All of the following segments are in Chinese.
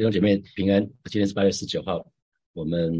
弟兄姐妹平安，今天是八月十九号，我们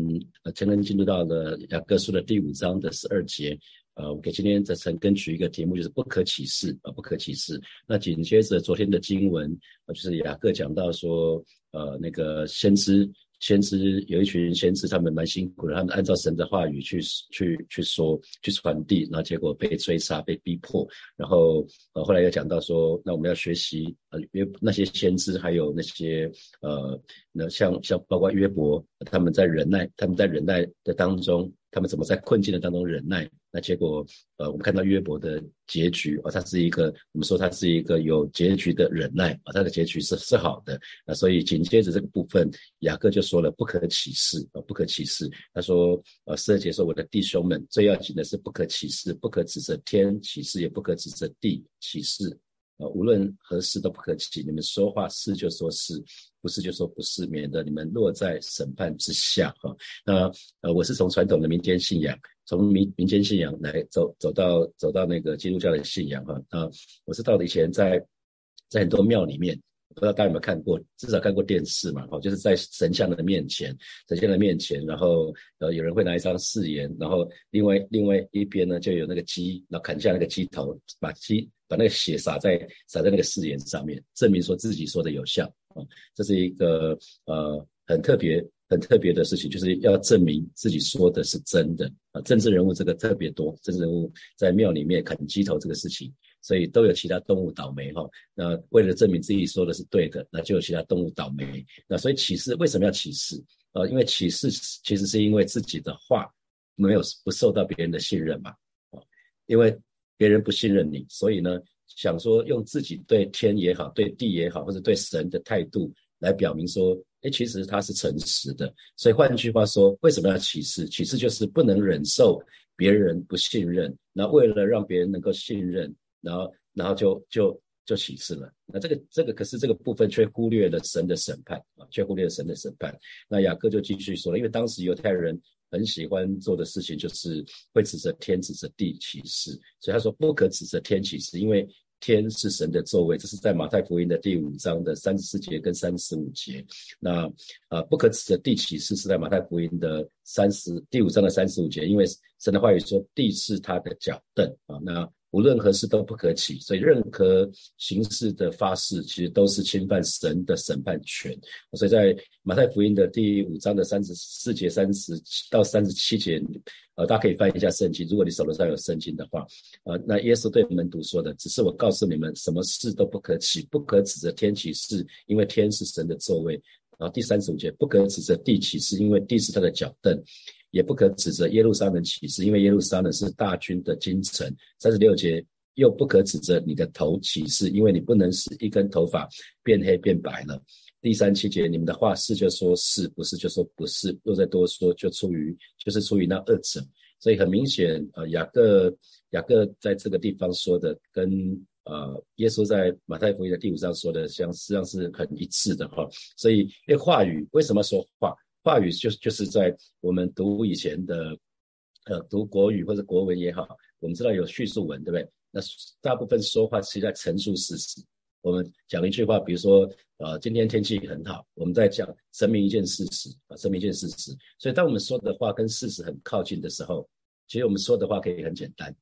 呃，前面进入到了雅各书的第五章的十二节，呃，我给今天在晨更取一个题目，就是不可启示啊，不可启示。那紧接着昨天的经文，呃，就是雅各讲到说，呃，那个先知。先知有一群先知，他们蛮辛苦的，他们按照神的话语去去去说、去传递，然后结果被追杀、被逼迫，然后呃后来又讲到说，那我们要学习呃约那些先知，还有那些呃那像像包括约伯，他们在忍耐，他们在忍耐的当中。他们怎么在困境的当中忍耐？那结果，呃，我们看到约伯的结局啊，他是一个，我们说他是一个有结局的忍耐啊，他的结局是是好的啊。所以紧接着这个部分，雅各就说了不可歧视啊，不可歧视。他说，呃，十二节说，我的弟兄们，最要紧的是不可歧视，不可指着天歧视，也不可指着地歧视。呃，无论何事都不可起。你们说话是就说是，不是就说不是，免得你们落在审判之下。哈，那呃，我是从传统的民间信仰，从民民间信仰来走走到走到那个基督教的信仰。哈，啊，我是到以前在在很多庙里面，不知道大家有没有看过，至少看过电视嘛。哈，就是在神像的面前，神像的面前，然后呃，有人会拿一张誓言，然后另外另外一边呢就有那个鸡，然后砍下那个鸡头，把鸡。把那个血洒在洒在那个誓言上面，证明说自己说的有效啊，这是一个呃很特别很特别的事情，就是要证明自己说的是真的啊。政治人物这个特别多，政治人物在庙里面砍鸡头这个事情，所以都有其他动物倒霉哈。那为了证明自己说的是对的，那就有其他动物倒霉。那所以启示为什么要启示啊？因为启示其实是因为自己的话没有不受到别人的信任嘛啊，因为。别人不信任你，所以呢，想说用自己对天也好，对地也好，或者对神的态度来表明说，哎，其实他是诚实的。所以换句话说，为什么要启示？启示就是不能忍受别人不信任，那为了让别人能够信任，然后然后就就就启示了。那这个这个可是这个部分却忽略了神的审判啊，却忽略了神的审判。那雅各就继续说了，因为当时犹太人。很喜欢做的事情就是会指着天指着地起誓，所以他说不可指着天起誓，因为天是神的座位。这是在马太福音的第五章的三十四节跟三十五节。那啊，不可指着地起誓是在马太福音的三十第五章的三十五节，因为神的话语说地是他的脚凳啊。那无论何事都不可起，所以任何形式的发誓，其实都是侵犯神的审判权。所以在马太福音的第五章的三十四节、三十七到三十七节，呃，大家可以翻一下圣经。如果你手头上有圣经的话，呃，那耶稣对门徒说的，只是我告诉你们，什么事都不可起，不可指着天起誓，因为天是神的座位。然后第三十五节，不可指着地起誓，因为地是他的脚凳。也不可指责耶路撒冷起誓，因为耶路撒冷是大军的京城。三十六节又不可指责你的头起誓，因为你不能使一根头发变黑变白了。第三七节，你们的话是就说是不是就说不是，若再多说就出于就是出于那二者。所以很明显，呃，雅各雅各在这个地方说的，跟呃耶稣在马太福音的第五章说的相实际上是很一致的哈。所以，因为话语为什么说话？话语就是就是在我们读以前的，呃，读国语或者国文也好，我们知道有叙述文，对不对？那大部分说话是在陈述事实。我们讲一句话，比如说，呃，今天天气很好，我们在讲声明一件事实啊，声明一件事实。所以，当我们说的话跟事实很靠近的时候，其实我们说的话可以很简单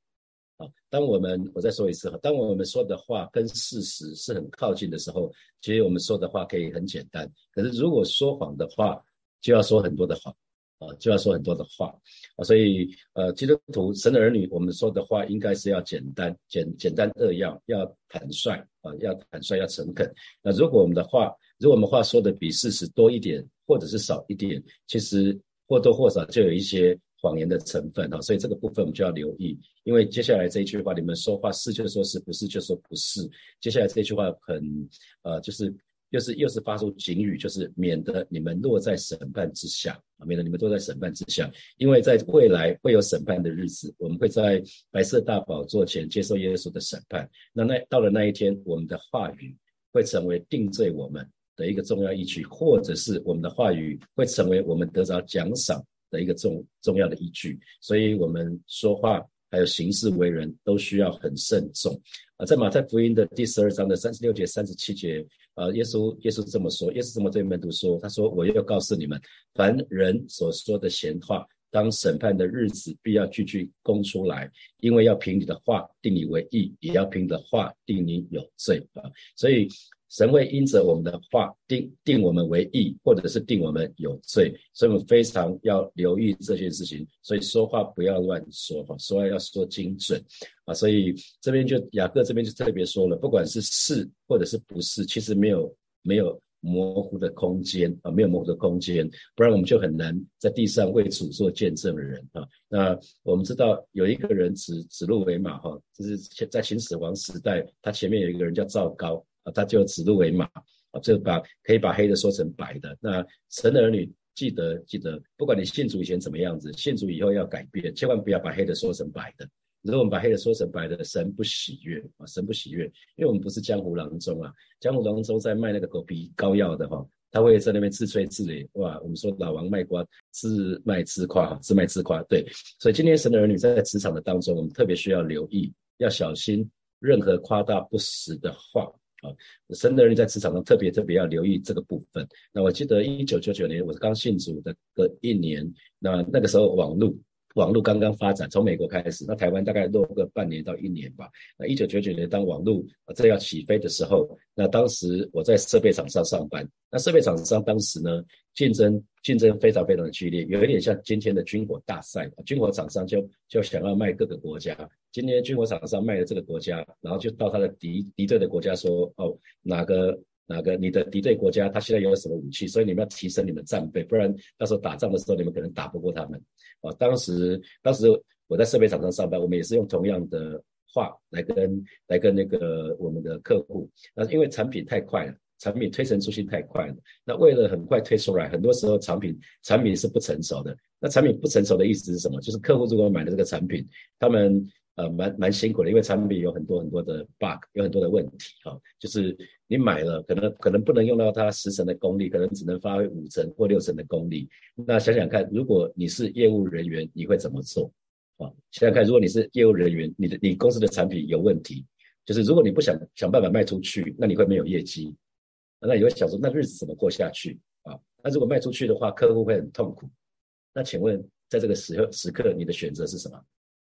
啊。当我们我再说一次哈，当我们说的话跟事实是很靠近的时候，其实我们说的话可以很简单。可是，如果说谎的话，就要说很多的话啊，就要说很多的话啊，所以呃，基督徒神的儿女，我们说的话应该是要简单、简简单扼要，要坦率啊，要坦率，要诚恳。那如果我们的话，如果我们话说的比事实多一点，或者是少一点，其实或多或少就有一些谎言的成分啊，所以这个部分我们就要留意，因为接下来这一句话，你们说话是就说是不是就说不是，接下来这句话很呃，就是。又是又是发出警语，就是免得你们落在审判之下啊，免得你们落在审判之下，因为在未来会有审判的日子，我们会在白色大宝座前接受耶稣的审判。那那到了那一天，我们的话语会成为定罪我们的一个重要依据，或者是我们的话语会成为我们得着奖赏的一个重重要的依据。所以，我们说话还有行事为人，都需要很慎重。啊，在马太福音的第十二章的三十六节、三十七节，啊，耶稣耶稣这么说，耶稣这么对门徒说，他说：“我要告诉你们，凡人所说的闲话。”当审判的日子，必要句句供出来，因为要凭你的话定你为义，也要凭你的话定你有罪啊！所以神会因着我们的话定定我们为义，或者是定我们有罪，所以我们非常要留意这件事情。所以说话不要乱说哈，说话要说精准啊！所以这边就雅各这边就特别说了，不管是是或者是不是，其实没有没有。模糊的空间啊，没有模糊的空间，不然我们就很难在地上为主做见证的人啊。那我们知道有一个人指指鹿为马哈，就是在秦始皇时代，他前面有一个人叫赵高他就指鹿为马啊，就把可以把黑的说成白的。那神的儿女记得记得，不管你信主以前怎么样子，信主以后要改变，千万不要把黑的说成白的。如果我们把黑的说成白的，神不喜悦啊，神不喜悦，因为我们不是江湖郎中啊，江湖郎中在卖那个狗皮膏药的哈，他会在那边自吹自擂，哇，我们说老王卖瓜，自卖自夸哈，自卖自夸，对，所以今天神的儿女在职场的当中，我们特别需要留意，要小心任何夸大不实的话啊，神的人在职场上特别特别要留意这个部分。那我记得一九九九年我是刚信主的个一年，那那个时候网络。网络刚刚发展，从美国开始，那台湾大概落个半年到一年吧。那一九九九年，当网络正要起飞的时候，那当时我在设备厂商上班。那设备厂商当时呢，竞争竞争非常非常的剧烈，有一点像今天的军火大赛。军火厂商就就想要卖各个国家。今天军火厂商卖了这个国家，然后就到他的敌敌对的国家说：“哦，哪个？”哪个你的敌对国家，他现在有什么武器？所以你们要提升你们战备，不然到时候打仗的时候，你们可能打不过他们。啊，当时当时我在设备厂商上班，我们也是用同样的话来跟来跟那个我们的客户。那因为产品太快了，产品推陈出新太快了。那为了很快推出来，很多时候产品产品是不成熟的。那产品不成熟的意思是什么？就是客户如果买了这个产品，他们呃蛮蛮辛苦的，因为产品有很多很多的 bug，有很多的问题啊，就是。你买了，可能可能不能用到它十成的功力，可能只能发挥五成或六成的功力。那想想看，如果你是业务人员，你会怎么做？啊，想想看，如果你是业务人员，你的你公司的产品有问题，就是如果你不想想办法卖出去，那你会没有业绩。那你会想说，那日子怎么过下去？啊，那如果卖出去的话，客户会很痛苦。那请问，在这个时刻时刻，你的选择是什么？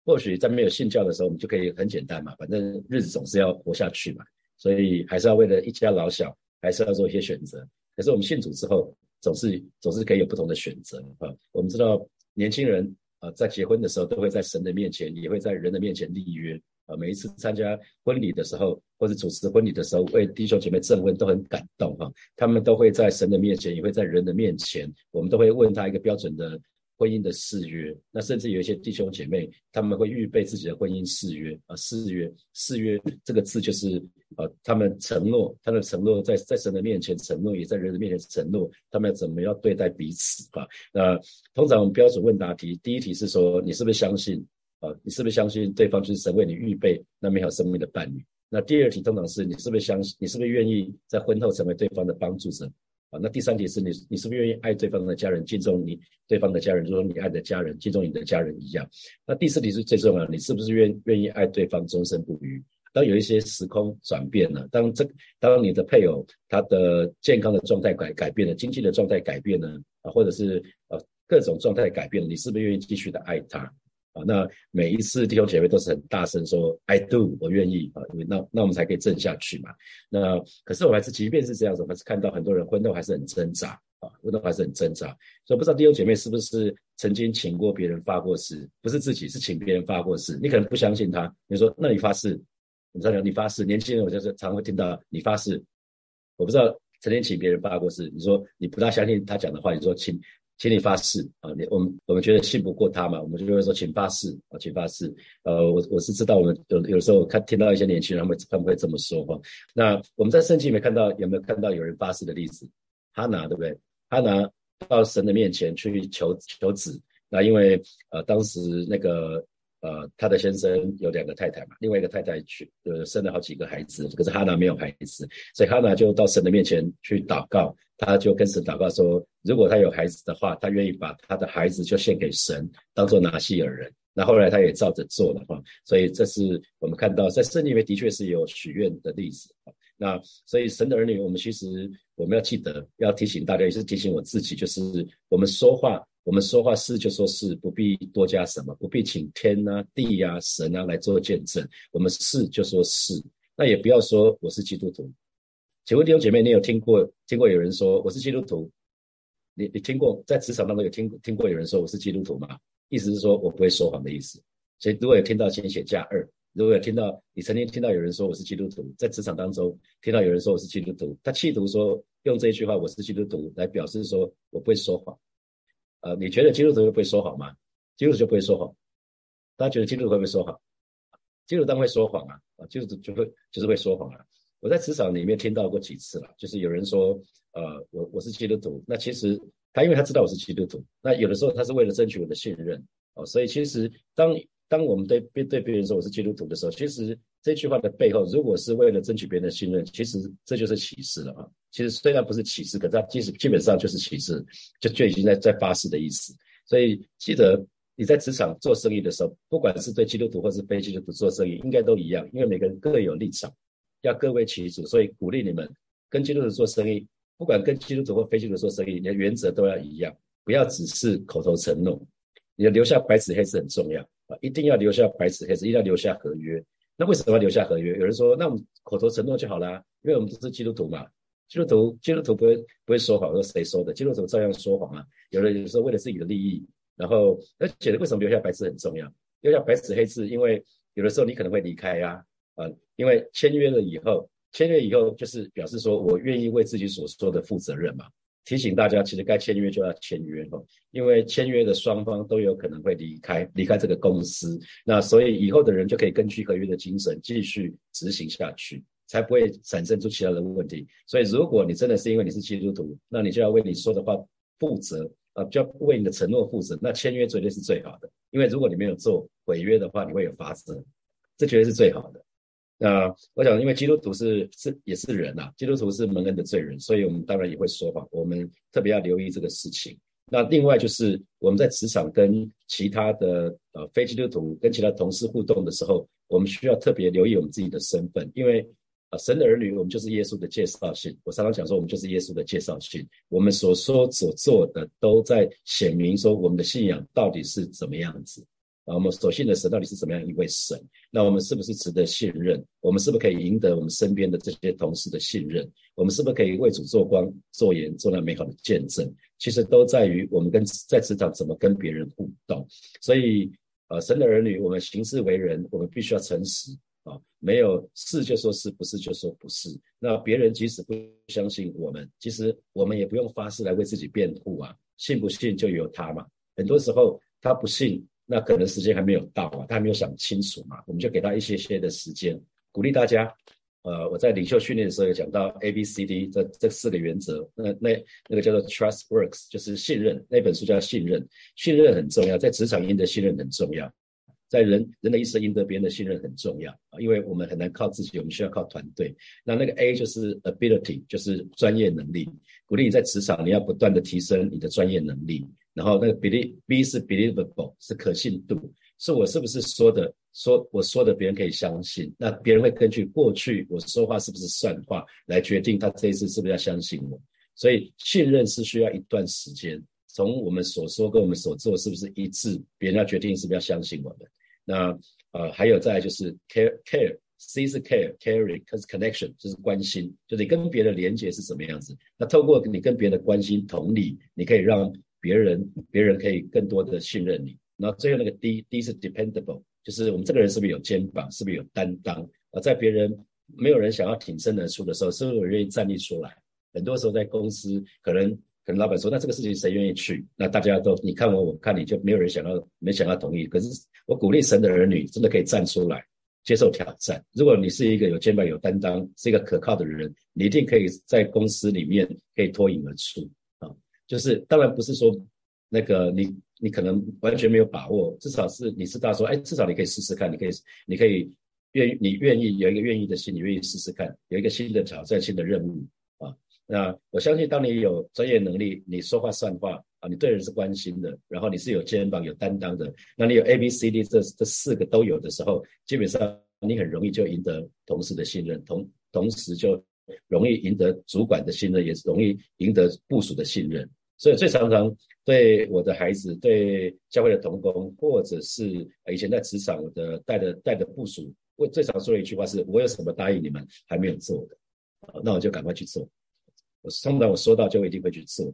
或许在没有信教的时候，我们就可以很简单嘛，反正日子总是要活下去嘛。所以还是要为了一家老小，还是要做一些选择。可是我们信主之后，总是总是可以有不同的选择啊。我们知道年轻人啊，在结婚的时候，都会在神的面前，也会在人的面前立约啊。每一次参加婚礼的时候，或者主持婚礼的时候，为弟兄姐妹证婚，都很感动哈。他们都会在神的面前，也会在人的面前，我们都会问他一个标准的。婚姻的誓约，那甚至有一些弟兄姐妹，他们会预备自己的婚姻誓约啊，誓约，誓约这个字就是呃，他们承诺，他的承诺在在神的面前承诺，也在人的面前承诺，他们要怎么样对待彼此啊？那通常标准问答题，第一题是说你是不是相信啊？你是不是相信对方就是神为你预备那美好生命的伴侣？那第二题通常是你是不是相信，你是不是愿意在婚后成为对方的帮助者？啊，那第三题是你，你是不是愿意爱对方的家人，敬重你对方的家人，就说你爱的家人，敬重你的家人一样。那第四题是最重要，你是不是愿愿意爱对方终身不渝？当有一些时空转变了，当这当你的配偶他的健康的状态改改变了，经济的状态改变了啊，或者是呃各种状态改变了，你是不是愿意继续的爱他？啊，那每一次弟兄姐妹都是很大声说 “I do”，我愿意啊，因为那那我们才可以正下去嘛。那可是我还是，即便是这样子，我还是看到很多人婚后还是很挣扎啊，婚后还是很挣扎。所以不知道弟兄姐妹是不是曾经请过别人发过誓，不是自己是请别人发过誓。你可能不相信他，你说那你发誓，你知道你发誓，年轻人我就是常会听到你发誓，我不知道曾经请别人发过誓，你说你不大相信他讲的话，你说请。请你发誓啊！你我们我们觉得信不过他嘛，我们就会说请发誓啊，请发誓。呃，我我是知道，我们有有时候看听到一些年轻人他们会不会这么说哈？那我们在圣经里面看到有没有看到有人发誓的例子？哈拿对不对？哈拿到神的面前去求求子，那因为呃当时那个。呃，他的先生有两个太太嘛，另外一个太太去呃生了好几个孩子，可是哈娜没有孩子，所以哈娜就到神的面前去祷告，他就跟神祷告说，如果他有孩子的话，他愿意把他的孩子就献给神，当做拿西尔人。那后来他也照着做了哈，所以这是我们看到在圣经里面的确是有许愿的例子那所以神的儿女，我们其实我们要记得，要提醒大家，也是提醒我自己，就是我们说话，我们说话是就说是，不必多加什么，不必请天啊、地呀、神啊来做见证，我们是就说是，那也不要说我是基督徒。请问弟兄姐妹，你有听过听过有人说我是基督徒？你你听过在职场当中有听听过有人说我是基督徒吗？意思是说我不会说谎的意思。所以如果有听到，请写加二。如果有听到你曾经听到有人说我是基督徒，在职场当中听到有人说我是基督徒，他企图说用这一句话我是基督徒来表示说我不会说谎。呃，你觉得基督徒会不会说谎吗？基督徒就不会说谎。大家觉得基督徒会不会说谎？基督徒当然会说谎啊，啊，基督徒就会就是会说谎啊。我在职场里面听到过几次了，就是有人说，呃，我我是基督徒，那其实他因为他知道我是基督徒，那有的时候他是为了争取我的信任哦，所以其实当当我们对对对别人说我是基督徒的时候，其实这句话的背后，如果是为了争取别人的信任，其实这就是歧视了啊。其实虽然不是歧视，可是它基基本上就是歧视，就就已经在在发誓的意思。所以记得你在职场做生意的时候，不管是对基督徒或是非基督徒做生意，应该都一样，因为每个人各有立场，要各为其主。所以鼓励你们跟基督徒做生意，不管跟基督徒或非基督徒做生意，你的原则都要一样，不要只是口头承诺，你要留下白纸黑字很重要。啊，一定要留下白纸黑字，一定要留下合约。那为什么要留下合约？有人说，那我们口头承诺就好啦，因为我们都是基督徒嘛。基督徒，基督徒不会不会说谎，说谁说的？基督徒照样说谎啊。有的有时候为了自己的利益，然后而且为什么留下白纸很重要？留下白纸黑字，因为有的时候你可能会离开呀，啊，因为签约了以后，签约以后就是表示说我愿意为自己所说的负责任嘛。提醒大家，其实该签约就要签约哦，因为签约的双方都有可能会离开离开这个公司，那所以以后的人就可以根据合约的精神继续执行下去，才不会产生出其他的问题。所以如果你真的是因为你是基督徒，那你就要为你说的话负责啊，就要为你的承诺负责。那签约绝对是最好的，因为如果你没有做毁约的话，你会有罚则，这绝对是最好的。那我想，因为基督徒是是也是人呐，基督徒是蒙恩的罪人，所以我们当然也会说谎。我们特别要留意这个事情。那另外就是我们在职场跟其他的呃非基督徒跟其他同事互动的时候，我们需要特别留意我们自己的身份，因为啊神的儿女，我们就是耶稣的介绍信。我常常讲说，我们就是耶稣的介绍信。我们所说所做的都在显明说我们的信仰到底是怎么样子。啊，我们所信的神到底是怎么样一位神？那我们是不是值得信任？我们是不是可以赢得我们身边的这些同事的信任？我们是不是可以为主做光、做盐、做那美好的见证？其实都在于我们跟在职场怎么跟别人互动。所以，呃，神的儿女，我们行事为人，我们必须要诚实啊，没有是就说是不是就说不是。那别人即使不相信我们，其实我们也不用发誓来为自己辩护啊，信不信就由他嘛。很多时候他不信。那可能时间还没有到啊，他还没有想清楚嘛，我们就给他一些些的时间，鼓励大家。呃，我在领袖训练的时候有讲到 A B C D 这这四个原则，那那那个叫做 Trust Works，就是信任。那本书叫信任，信任很重要，在职场赢得信任很重要，在人人的一生赢得别人的信任很重要啊，因为我们很难靠自己，我们需要靠团队。那那个 A 就是 Ability，就是专业能力，鼓励你在职场你要不断的提升你的专业能力。然后那个 believe B 是 believable 是可信度，是我是不是说的说我说的别人可以相信，那别人会根据过去我说话是不是算话来决定他这一次是不是要相信我。所以信任是需要一段时间，从我们所说跟我们所做是不是一致，别人要决定是不是要相信我们。那呃还有再就是 care care C 是 care caring 它是 connection 就是关心，就是你跟别人的连接是什么样子。那透过你跟别人的关心同理，你可以让。别人别人可以更多的信任你，那最后那个 D D 是 dependable，就是我们这个人是不是有肩膀，是不是有担当？啊在别人没有人想要挺身而出的时候，是不是我愿意站立出来？很多时候在公司，可能可能老板说，那这个事情谁愿意去？那大家都你看我，我看你就没有人想要，没想要同意。可是我鼓励神的儿女真的可以站出来接受挑战。如果你是一个有肩膀、有担当，是一个可靠的人，你一定可以在公司里面可以脱颖而出啊。就是当然不是说那个你你可能完全没有把握，至少是你知道说，哎，至少你可以试试看，你可以你可以愿你愿意有一个愿意的心，你愿意试试看，有一个新的挑战、新的任务。那我相信，当你有专业能力，你说话算话，啊，你对人是关心的，然后你是有肩膀有担当的，那你有 A B C D 这这四个都有的时候，基本上你很容易就赢得同事的信任，同同时就容易赢得主管的信任，也容易赢得部署的信任。所以最常常对我的孩子、对教会的同工，或者是以前在职场我的带的带的部署，我最常说的一句话是：我有什么答应你们还没有做的，那我就赶快去做。我通常我说到就一定会去做。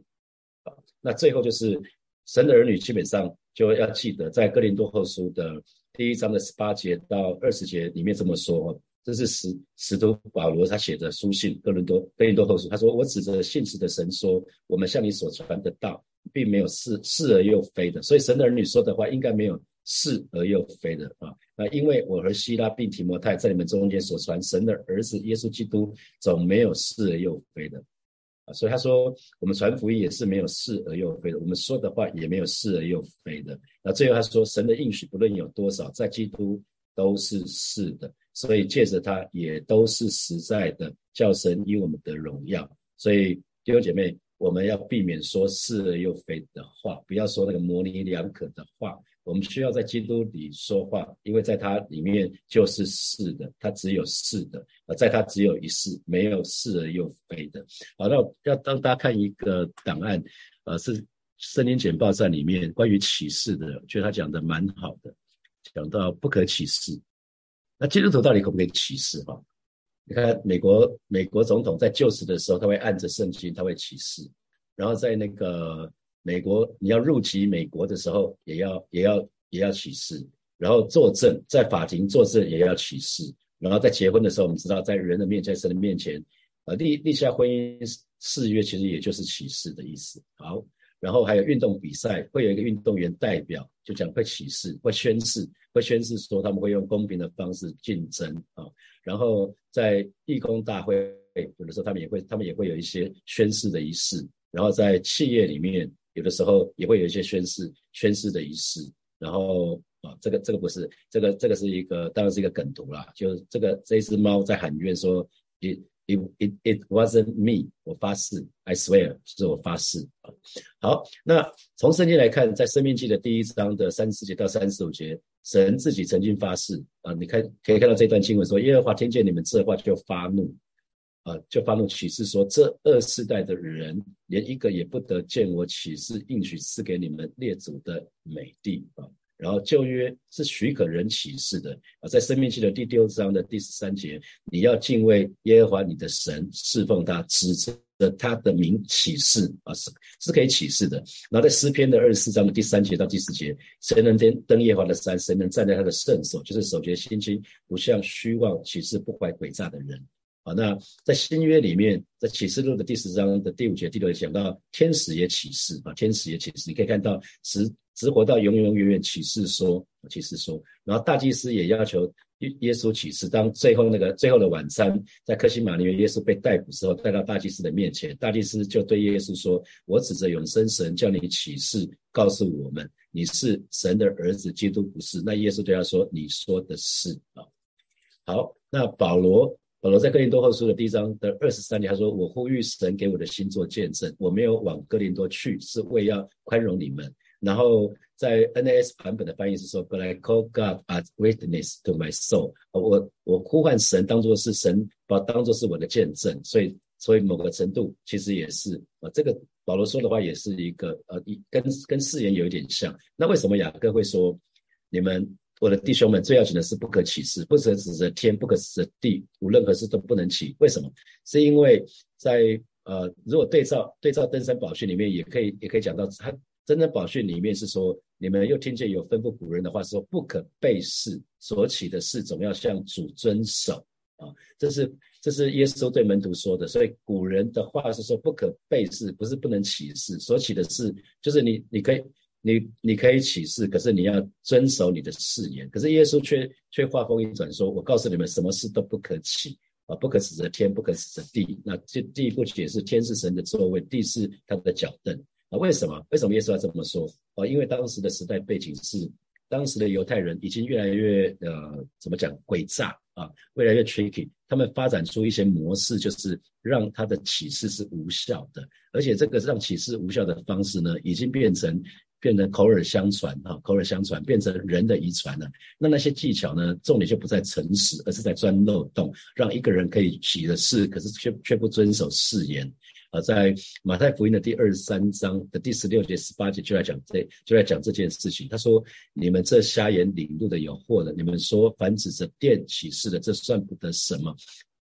啊，那最后就是神的儿女基本上就要记得，在哥林多后书的第一章的十八节到二十节里面这么说，这是使使徒保罗他写的书信，哥林多哥林多后书，他说：“我指着信实的神说，我们向你所传的道，并没有是是而又非的。所以神的儿女说的话，应该没有是而又非的啊。那因为我和希拉并提摩太在你们中间所传神的儿子耶稣基督，总没有是而又非的。”所以他说，我们传福音也是没有是而又非的，我们说的话也没有是而又非的。那最后他说，神的应许不论有多少，在基督都是是的，所以借着他也都是实在的，叫神以我们的荣耀。所以弟兄姐妹，我们要避免说是而又非的话，不要说那个模棱两可的话。我们需要在基督里说话，因为在它里面就是是的，它只有是的，呃，在它只有一是，没有是而又非的。好，那要当大家看一个档案，呃，是森林简报站里面关于启示的，觉得他讲的蛮好的，讲到不可启示。那基督徒到底可不可以启示？哈，你看美国美国总统在就职的时候，他会按着圣经，他会启示，然后在那个。美国，你要入籍美国的时候，也要也要也要起誓，然后作证，在法庭作证也要起誓，然后在结婚的时候，我们知道在人的面前，在神的面前，呃，立立下婚姻誓约，其实也就是起誓的意思。好，然后还有运动比赛，会有一个运动员代表，就讲会起誓，会宣誓，会宣誓说他们会用公平的方式竞争啊。然后在义工大会，有的时候他们也会，他们也会有一些宣誓的仪式。然后在企业里面。有的时候也会有一些宣誓、宣誓的仪式，然后啊，这个这个不是，这个这个是一个，当然是一个梗图啦。就这个这一只猫在喊冤说，it it it it wasn't me，我发誓，I swear，是我发誓啊。好，那从圣经来看，在生命记的第一章的三十四节到三十五节，神自己曾经发誓啊，你看可以看到这段经文说，耶和华听见你们这话就发怒。啊，就发怒启示说，这二世代的人连一个也不得见我启示应许赐给你们列祖的美地啊。然后旧约是许可人启示的啊，在生命记的第六章的第十三节，你要敬畏耶和华你的神，侍奉他，指着他的名启示啊，是是可以启示的。然后在诗篇的二十四章的第三节到第四节，谁能登登耶和华的山？谁能站在他的圣所？就是守节心清，不像虚妄启示、不怀诡诈的人。啊，那在新约里面，在启示录的第十章的第五节、第六节讲到天使也启示啊，天使也启示，你可以看到直直活到永永远远启示说，启示说，然后大祭司也要求耶耶稣启示。当最后那个最后的晚餐在克西马里面，耶稣被逮捕之后，带到大祭司的面前，大祭司就对耶稣说：“我指着永生神叫你启示，告诉我们你是神的儿子，基督不是。”那耶稣对他说：“你说的是啊。”好，那保罗。保罗在哥林多后书的第一章的二十三节，他说：“我呼吁神给我的心做见证，我没有往哥林多去，是为要宽容你们。”然后在 NAS 版本的翻译是说：“But I call God as witness to my soul。”我我呼唤神当做是神，把当做是我的见证。所以，所以某个程度其实也是啊，这个保罗说的话也是一个呃，一跟跟誓言有一点像。那为什么雅各会说你们？我的弟兄们，最要紧的是不可起誓，不可指着天，不可指着地，无任何事都不能起。为什么？是因为在呃，如果对照对照登山宝训里面，也可以也可以讲到，他登山宝训里面是说，你们又听见有吩咐古人的话，说不可背誓，所起的事总要向主遵守啊。这是这是耶稣对门徒说的，所以古人的话是说不可背誓，不是不能起誓，所起的事就是你你可以。你你可以起誓，可是你要遵守你的誓言。可是耶稣却却话锋一转说：“我告诉你们，什么事都不可起啊，不可指着天，不可指着地。那这第一步解释，天是神的座位，地是他的脚凳啊。为什么？为什么耶稣要这么说啊？因为当时的时代背景是，当时的犹太人已经越来越呃，怎么讲诡诈啊，越来越 tricky。他们发展出一些模式，就是让他的启示是无效的，而且这个让启示无效的方式呢，已经变成变成口耳相传啊，口耳相传变成人的遗传了。那那些技巧呢，重点就不在诚实，而是在钻漏洞，让一个人可以起了誓，可是却却不遵守誓言。啊，在马太福音的第二十三章的第十六节、十八节就来讲这，就来讲这件事情。他说：“你们这瞎眼领路的有祸了！你们说凡指着殿启示的，这算不得什么；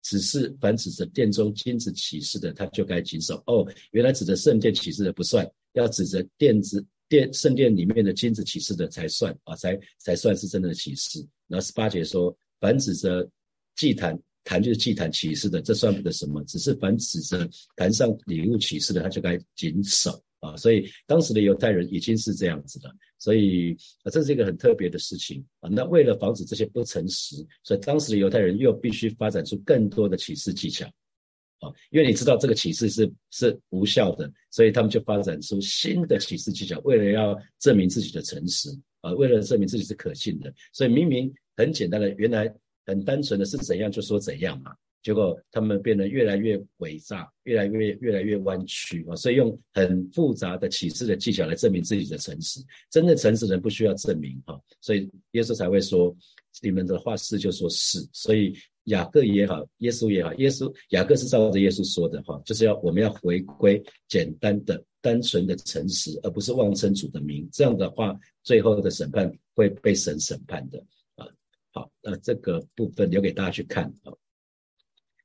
只是凡指着殿中金子启示的，他就该谨守。哦，原来指着圣殿启示的不算，要指着殿子殿圣殿里面的金子启示的才算啊，才才算是真的启示。然后十八节说，凡指着祭坛。”坛就是祭坛启示的，这算不得什么。只是凡指着坛上礼物启示的，他就该谨守啊。所以当时的犹太人已经是这样子的，所以啊，这是一个很特别的事情啊。那为了防止这些不诚实，所以当时的犹太人又必须发展出更多的启示技巧啊。因为你知道这个启示是是无效的，所以他们就发展出新的启示技巧，为了要证明自己的诚实啊，为了证明自己是可信的。所以明明很简单的，原来。很单纯的是怎样就说怎样嘛，结果他们变得越来越伪诈，越来越越来越弯曲啊，所以用很复杂的启示的技巧来证明自己的诚实。真正诚实人不需要证明哈，所以耶稣才会说你们的话是就说是。所以雅各也好，耶稣也好，耶稣雅各是照着耶稣说的哈，就是要我们要回归简单的、单纯的诚实，而不是妄称主的名。这样的话，最后的审判会被神审判的啊。好，那这个部分留给大家去看啊。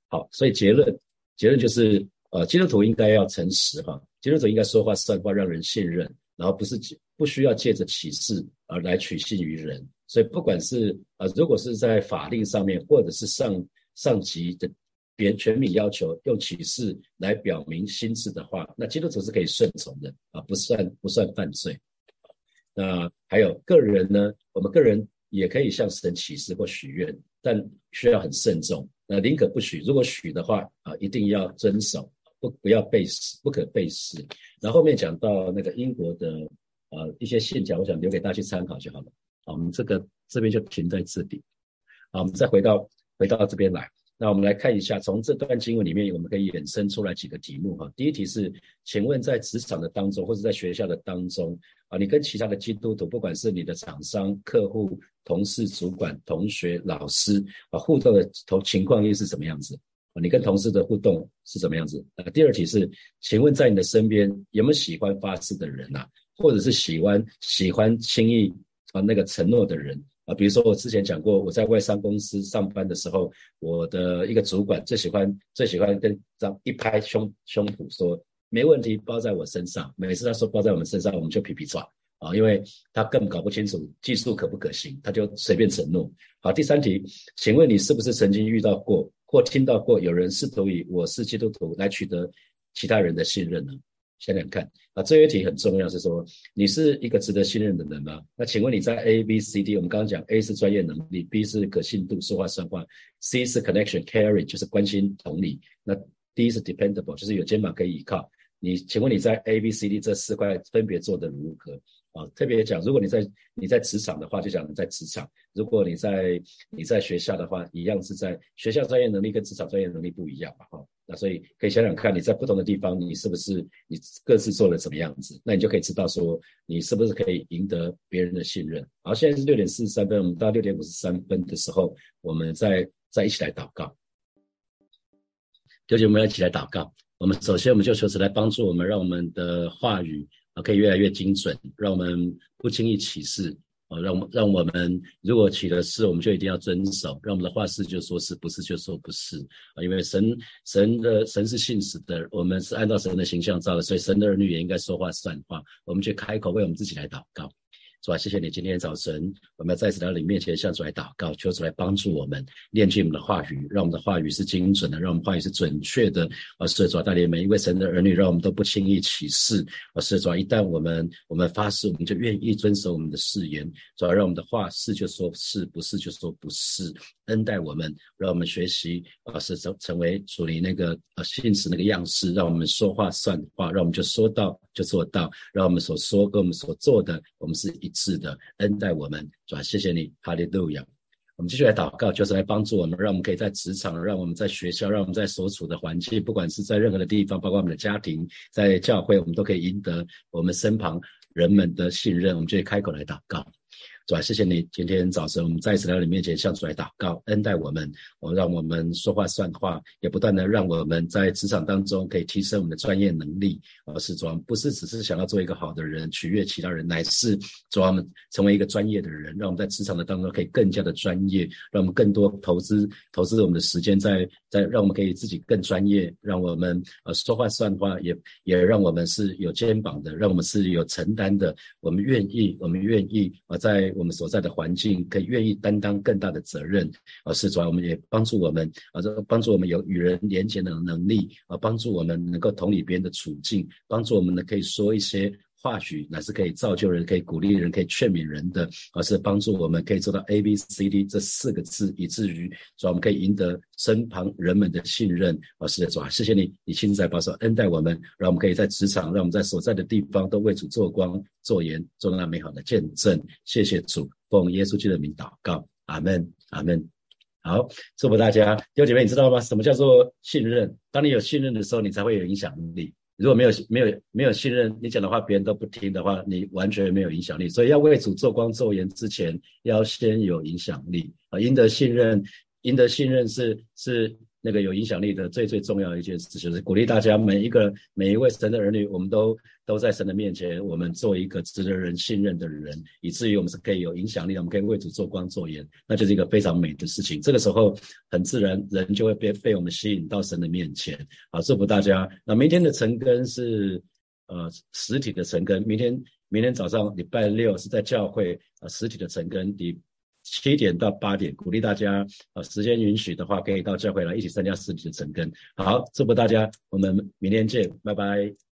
好，所以结论，结论就是，呃，基督徒应该要诚实哈，基督徒应该说话算话，让人信任，然后不是不需要借着启示而来取信于人。所以不管是呃，如果是在法令上面，或者是上上级的别权柄要求用启示来表明心智的话，那基督徒是可以顺从的啊，不算不算犯罪。那还有个人呢，我们个人。也可以向神启示或许愿，但需要很慎重。那宁可不许，如果许的话啊，一定要遵守，不不要背誓，不可背誓。然后后面讲到那个英国的呃一些信条，我想留给大家去参考就好了。我们这个这边就停在这里。好，我们再回到回到这边来。那我们来看一下，从这段经文里面，我们可以衍生出来几个题目哈。第一题是，请问在职场的当中，或者在学校的当中啊，你跟其他的基督徒，不管是你的厂商、客户、同事、主管、同学、老师啊，互动的同情况又是什么样子啊？你跟同事的互动是怎么样子？啊，第二题是，请问在你的身边有没有喜欢发誓的人呐？或者是喜欢喜欢轻易啊那个承诺的人？啊，比如说我之前讲过，我在外商公司上班的时候，我的一个主管最喜欢最喜欢跟这样一拍胸胸脯说没问题，包在我身上。每次他说包在我们身上，我们就皮皮抓啊，因为他根本搞不清楚技术可不可行，他就随便承诺。好，第三题，请问你是不是曾经遇到过或听到过有人试图以我是基督徒来取得其他人的信任呢？想想看啊，这一题很重要，是说你是一个值得信任的人吗？那请问你在 A、B、C、D，我们刚刚讲 A 是专业能力，B 是可信度，说话算话，C 是 connection carry，就是关心同理，那 D 是 dependable，就是有肩膀可以依靠。你请问你在 A、B、C、D 这四块分别做得如何？啊，特别讲，如果你在你在职场的话，就讲你在职场；如果你在你在学校的话，一样是在学校专业能力跟职场专业能力不一样嘛，哈。那所以可以想想看，你在不同的地方，你是不是你各自做了什么样子？那你就可以知道说，你是不是可以赢得别人的信任。好，现在是六点四十三分，我们到六点五十三分的时候，我们再再一起来祷告。弟兄我们要一起来祷告。我们首先我们就求神来帮助我们，让我们的话语。啊，可以越来越精准，让我们不轻易起誓啊，让我让我们如果起了誓，我们就一定要遵守，让我们的话是就说是不是就说不是啊，因为神神的神是信使的，我们是按照神的形象造的，所以神的儿女也应该说话算话，我们去开口为我们自己来祷告。主啊，谢谢你今天早晨，我们要再次到你面前向主来祷告，求主来帮助我们念经我们的话语，让我们的话语是精准的，让我们话语是准确的。而是主啊，带领每一位神的儿女，让我们都不轻易起誓。而是主啊，一旦我们我们发誓，我们就愿意遵守我们的誓言。主啊，让我们的话是就说是不是就说不是，恩待我们，让我们学习啊，是成成为属于那个呃信使那个样式，让我们说话算话，让我们就说到就做到，让我们所说跟我们所做的，我们是一。是的，恩待我们，主啊，谢谢你，哈利路亚。我们继续来祷告，就是来帮助我们，让我们可以在职场，让我们在学校，让我们在所处的环境，不管是在任何的地方，包括我们的家庭，在教会，我们都可以赢得我们身旁人们的信任。我们就可以开口来祷告。主啊，谢谢你！今天早晨，我们再一次来到你面前，向主来祷告，恩待我们，我让我们说话算话，也不断的让我们在职场当中可以提升我们的专业能力。而是主，不是只是想要做一个好的人，取悦其他人，乃是主我们成为一个专业的人，让我们在职场的当中可以更加的专业，让我们更多投资投资我们的时间在在，让我们可以自己更专业，让我们呃说话算话，也也让我们是有肩膀的，让我们是有承担的，我们愿意，我们愿意啊在。我们所在的环境可以愿意担当更大的责任，而是主要我们也帮助我们啊，这帮助我们有与人连接的能力啊，帮助我们能够同理别人的处境，帮助我们呢可以说一些。话语乃是可以造就人、可以鼓励人、可以劝勉人的，而是帮助我们可以做到 A、B、C、D 这四个字，以至于主我们可以赢得身旁人们的信任。而是主啊，谢谢你，你亲自保守恩待我们，让我们可以在职场，让我们在所在的地方都为主做光、做盐，做那美好的见证。谢谢主，奉耶稣基督的名祷告，阿门，阿门。好，祝福大家，弟兄姐妹，你知道吗？什么叫做信任？当你有信任的时候，你才会有影响力。如果没有没有没有信任，你讲的话别人都不听的话，你完全没有影响力。所以要为主做光做盐之前，要先有影响力啊！赢得信任，赢得信任是是。那个有影响力的最最重要的一件事，就是鼓励大家每一个每一位神的儿女，我们都都在神的面前，我们做一个值得人信任的人，以至于我们是可以有影响力，我们可以为主做光做盐，那就是一个非常美的事情。这个时候很自然，人就会被被我们吸引到神的面前。好，祝福大家。那明天的晨更是呃实体的晨更，明天明天早上礼拜六是在教会呃实体的晨更。第。七点到八点，鼓励大家，呃，时间允许的话，可以到教会来一起参加实体的晨更。好，祝福大家，我们明天见，拜拜。